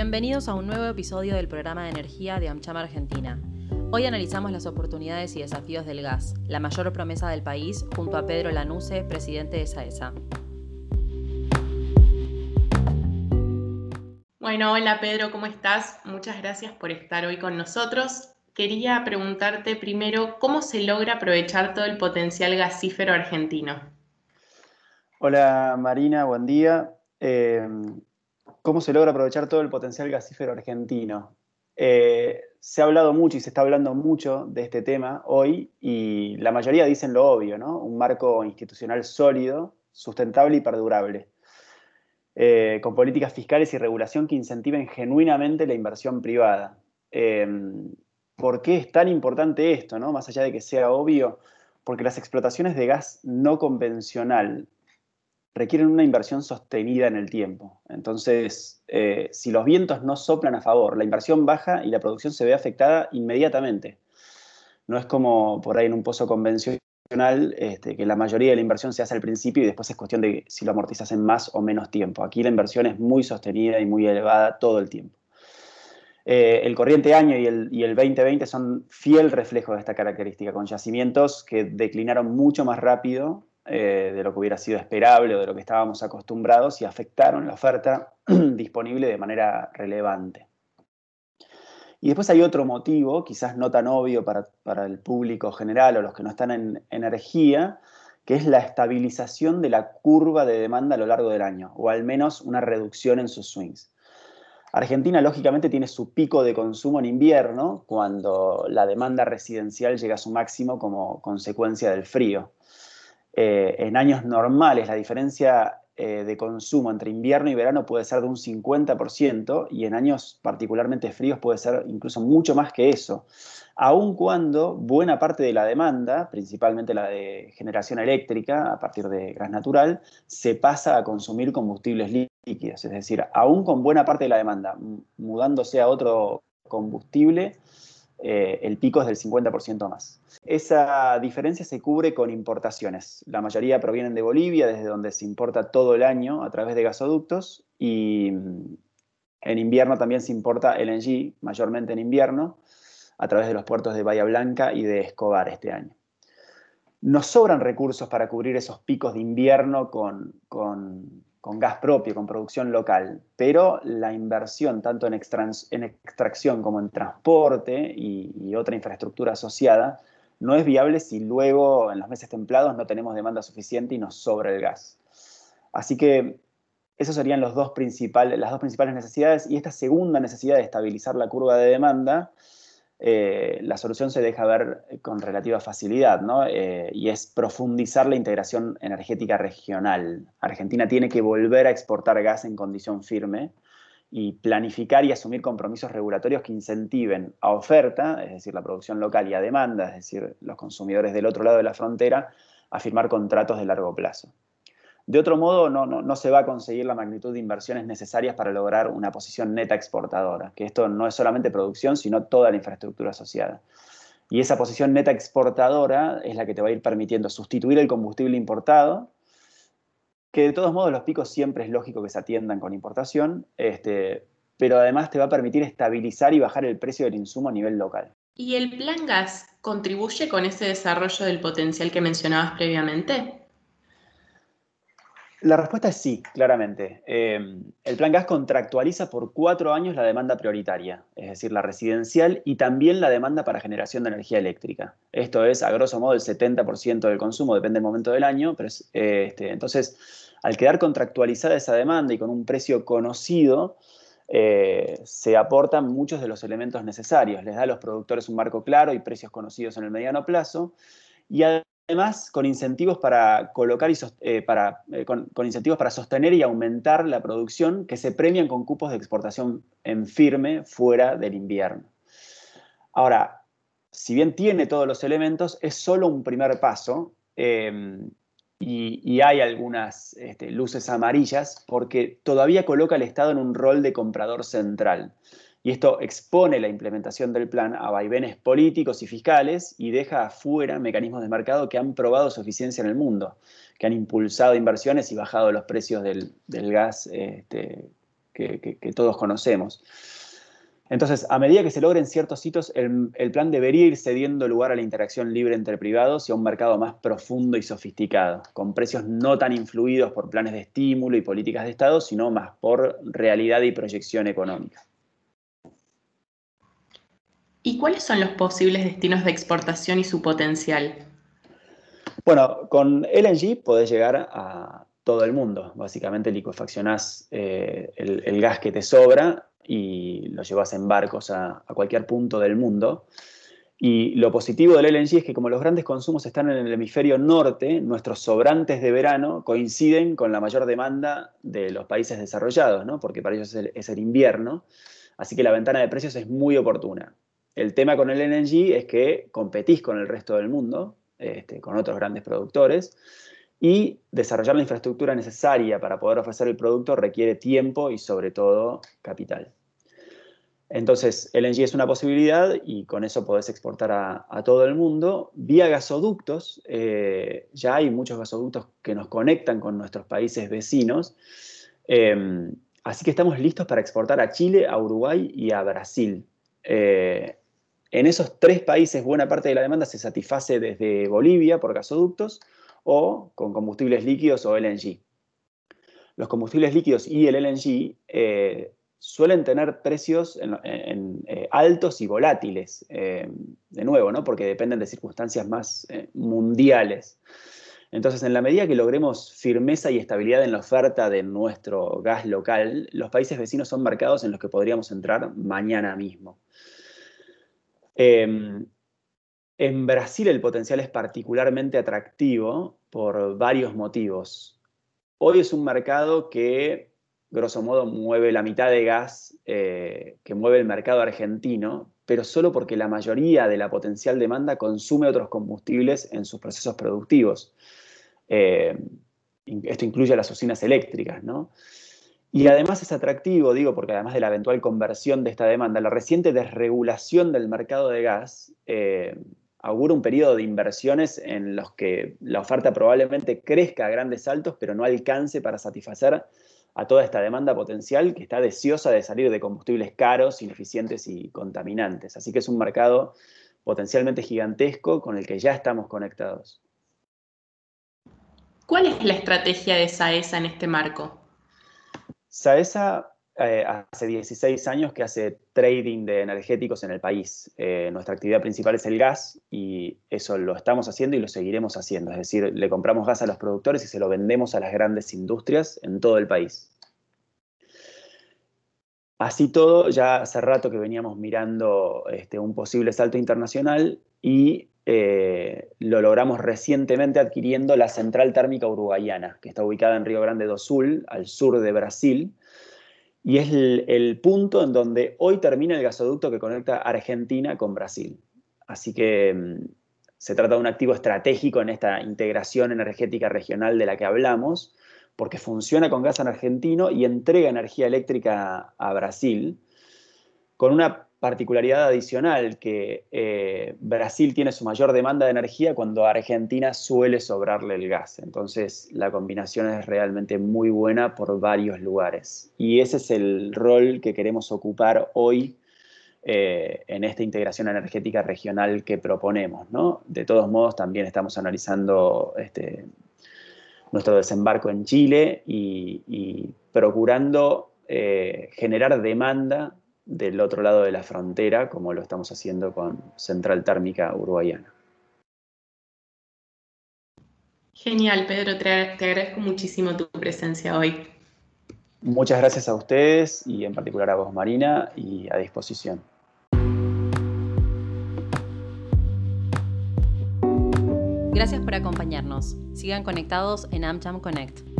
Bienvenidos a un nuevo episodio del programa de energía de AmCham Argentina. Hoy analizamos las oportunidades y desafíos del gas, la mayor promesa del país, junto a Pedro Lanuse, presidente de SAESA. Bueno, hola Pedro, ¿cómo estás? Muchas gracias por estar hoy con nosotros. Quería preguntarte primero, ¿cómo se logra aprovechar todo el potencial gasífero argentino? Hola Marina, buen día. Eh, ¿Cómo se logra aprovechar todo el potencial gasífero argentino? Eh, se ha hablado mucho y se está hablando mucho de este tema hoy y la mayoría dicen lo obvio, ¿no? Un marco institucional sólido, sustentable y perdurable. Eh, con políticas fiscales y regulación que incentiven genuinamente la inversión privada. Em, ¿Por qué es tan importante esto, no? más allá de que sea obvio? Porque las explotaciones de gas no convencional requieren una inversión sostenida en el tiempo. Entonces, eh, si los vientos no soplan a favor, la inversión baja y la producción se ve afectada inmediatamente. No es como por ahí en un pozo convencional este, que la mayoría de la inversión se hace al principio y después es cuestión de si lo amortizas en más o menos tiempo. Aquí la inversión es muy sostenida y muy elevada todo el tiempo. Eh, el corriente año y el, y el 2020 son fiel reflejo de esta característica, con yacimientos que declinaron mucho más rápido eh, de lo que hubiera sido esperable o de lo que estábamos acostumbrados y afectaron la oferta disponible de manera relevante. Y después hay otro motivo, quizás no tan obvio para, el público general o los que no están en energía, que es la estabilización de la curva de demanda a lo largo del año, o al menos una reducción en sus swings. Argentina, lógicamente, tiene su pico de consumo en invierno, cuando la demanda residencial llega a su máximo como consecuencia del frío. Eh, en años normales, la diferencia eh, de consumo entre invierno y verano puede ser de un 50% y en años particularmente fríos puede ser incluso mucho más que eso, aun cuando buena parte de la demanda, principalmente la de generación eléctrica a partir de gas natural, se pasa a consumir combustibles líquidos, es decir, aún con buena parte de la demanda mudándose a otro combustible, eh, el pico es del 50% más. Esa diferencia se cubre con importaciones. La mayoría provienen de Bolivia, desde donde se importa todo el año a través de gasoductos, y mm, en invierno también se importa LNG, mayormente en invierno, a través de los puertos de Bahía Blanca y de Escobar este año. Nos sobran recursos para cubrir esos picos de invierno con, con con gas propio, con producción local, pero la inversión tanto en, extracción como en transporte y, otra infraestructura asociada no es viable si luego en los meses templados no tenemos demanda suficiente y nos sobra el gas. Así que esas serían las dos principales necesidades y esta segunda necesidad de estabilizar la curva de demanda eh, la solución se deja ver con relativa facilidad, ¿no? Eh, y es profundizar la integración energética regional. Argentina tiene que volver a exportar gas en condición firme y planificar y asumir compromisos regulatorios que incentiven a oferta, es decir, la producción local y a demanda, es decir, los consumidores del otro lado de la frontera, a firmar contratos de largo plazo. De otro modo, no, se va a conseguir la magnitud de inversiones necesarias para lograr una posición neta exportadora, que esto no es solamente producción, sino toda la infraestructura asociada. Y esa posición neta exportadora es la que te va a ir permitiendo sustituir el combustible importado, que de todos modos los picos siempre es lógico que se atiendan con importación, este, pero además te va a permitir estabilizar y bajar el precio del insumo a nivel local. ¿Y el plan gas contribuye con ese desarrollo del potencial que mencionabas previamente? La respuesta es sí, claramente. Em, el plan gas contractualiza por cuatro años la demanda prioritaria, es decir, la residencial y también la demanda para generación de energía eléctrica. Esto es, a grosso modo, el 70% del consumo, depende del momento del año, pero este, entonces, al quedar contractualizada esa demanda y con un precio conocido, eh, se aportan muchos de los elementos necesarios. Les da a los productores un marco claro y precios conocidos en el mediano plazo. Y con incentivos para colocar y eh, para, eh, con, incentivos para sostener y aumentar la producción que se premian con cupos de exportación en firme fuera del invierno. Ahora, si bien tiene todos los elementos, es solo un primer paso eh, y, hay algunas este, luces amarillas porque todavía coloca al Estado en un rol de comprador central y esto expone la implementación del plan a vaivenes políticos y fiscales y deja afuera mecanismos de mercado que han probado su eficiencia en el mundo, que han impulsado inversiones y bajado los precios del, gas este, que, todos conocemos. Entonces, a medida que se logren ciertos hitos, el, el, plan debería ir cediendo lugar a la interacción libre entre privados y a un mercado más profundo y sofisticado, con precios no tan influidos por planes de estímulo y políticas de Estado, sino más por realidad y proyección económica. ¿Y cuáles son los posibles destinos de exportación y su potencial? Bueno, con LNG podés llegar a todo el mundo. Básicamente liquefaccionás eh, el, gas que te sobra y lo llevas en barcos a, cualquier punto del mundo. Y lo positivo del LNG es que como los grandes consumos están en el hemisferio norte, nuestros sobrantes de verano coinciden con la mayor demanda de los países desarrollados, ¿no? porque para ellos es el invierno. Así que la ventana de precios es muy oportuna. El tema con el LNG es que competís con el resto del mundo, este, con otros grandes productores, y desarrollar la infraestructura necesaria para poder ofrecer el producto requiere tiempo y sobre todo capital. Entonces, LNG es una posibilidad y con eso podés exportar a, todo el mundo. Vía gasoductos, eh, ya hay muchos gasoductos que nos conectan con nuestros países vecinos. Em, así que estamos listos para exportar a Chile, a Uruguay y a Brasil. Eh, en esos tres países buena parte de la demanda se satisface desde Bolivia por gasoductos o con combustibles líquidos o LNG. Los combustibles líquidos y el LNG eh, suelen tener precios eh, altos y volátiles, eh, de nuevo, ¿no? porque dependen de circunstancias más mundiales. Entonces, en la medida que logremos firmeza y estabilidad en la oferta de nuestro gas local, los países vecinos son mercados en los que podríamos entrar mañana mismo. Em, en Brasil el potencial es particularmente atractivo por varios motivos. Hoy es un mercado que, grosso modo, mueve la mitad de gas eh, que mueve el mercado argentino, pero solo porque la mayoría de la potencial demanda consume otros combustibles en sus procesos productivos. Eh, esto incluye las usinas eléctricas, ¿no? Y además es atractivo, digo, porque además de la eventual conversión de esta demanda, la reciente desregulación del mercado de gas eh, augura un periodo de inversiones en los que la oferta probablemente crezca a grandes saltos, pero no alcance para satisfacer a toda esta demanda potencial que está deseosa de salir de combustibles caros, ineficientes y contaminantes. Así que es un mercado potencialmente gigantesco con el que ya estamos conectados. ¿Cuál es la estrategia de SAESA en este marco? Saesa eh, hace 16 años que hace trading de energéticos en el país. Eh, nuestra actividad principal es el gas y eso lo estamos haciendo y lo seguiremos haciendo. Es decir, le compramos gas a los productores y se lo vendemos a las grandes industrias en todo el país. Así todo, ya hace rato que veníamos mirando este, un posible salto internacional y eh, lo logramos recientemente adquiriendo la central térmica uruguayana, que está ubicada en Río Grande do Sul, al sur de Brasil, y es el, punto en donde hoy termina el gasoducto que conecta Argentina con Brasil. Así que mm, se trata de un activo estratégico en esta integración energética regional de la que hablamos, porque funciona con gas en argentino y entrega energía eléctrica a Brasil, con una particularidad adicional que eh, Brasil tiene su mayor demanda de energía cuando Argentina suele sobrarle el gas. Entonces la combinación es realmente muy buena por varios lugares. Y ese es el rol que queremos ocupar hoy eh, en esta integración energética regional que proponemos. ¿no? De todos modos, también estamos analizando este, nuestro desembarco en Chile y, procurando eh, generar demanda del otro lado de la frontera, como lo estamos haciendo con Central Térmica Uruguayana. Genial, Pedro, te, agradezco muchísimo tu presencia hoy. Muchas gracias a ustedes y en particular a vos, Marina, y a disposición. Gracias por acompañarnos. Sigan conectados en AmCham Connect.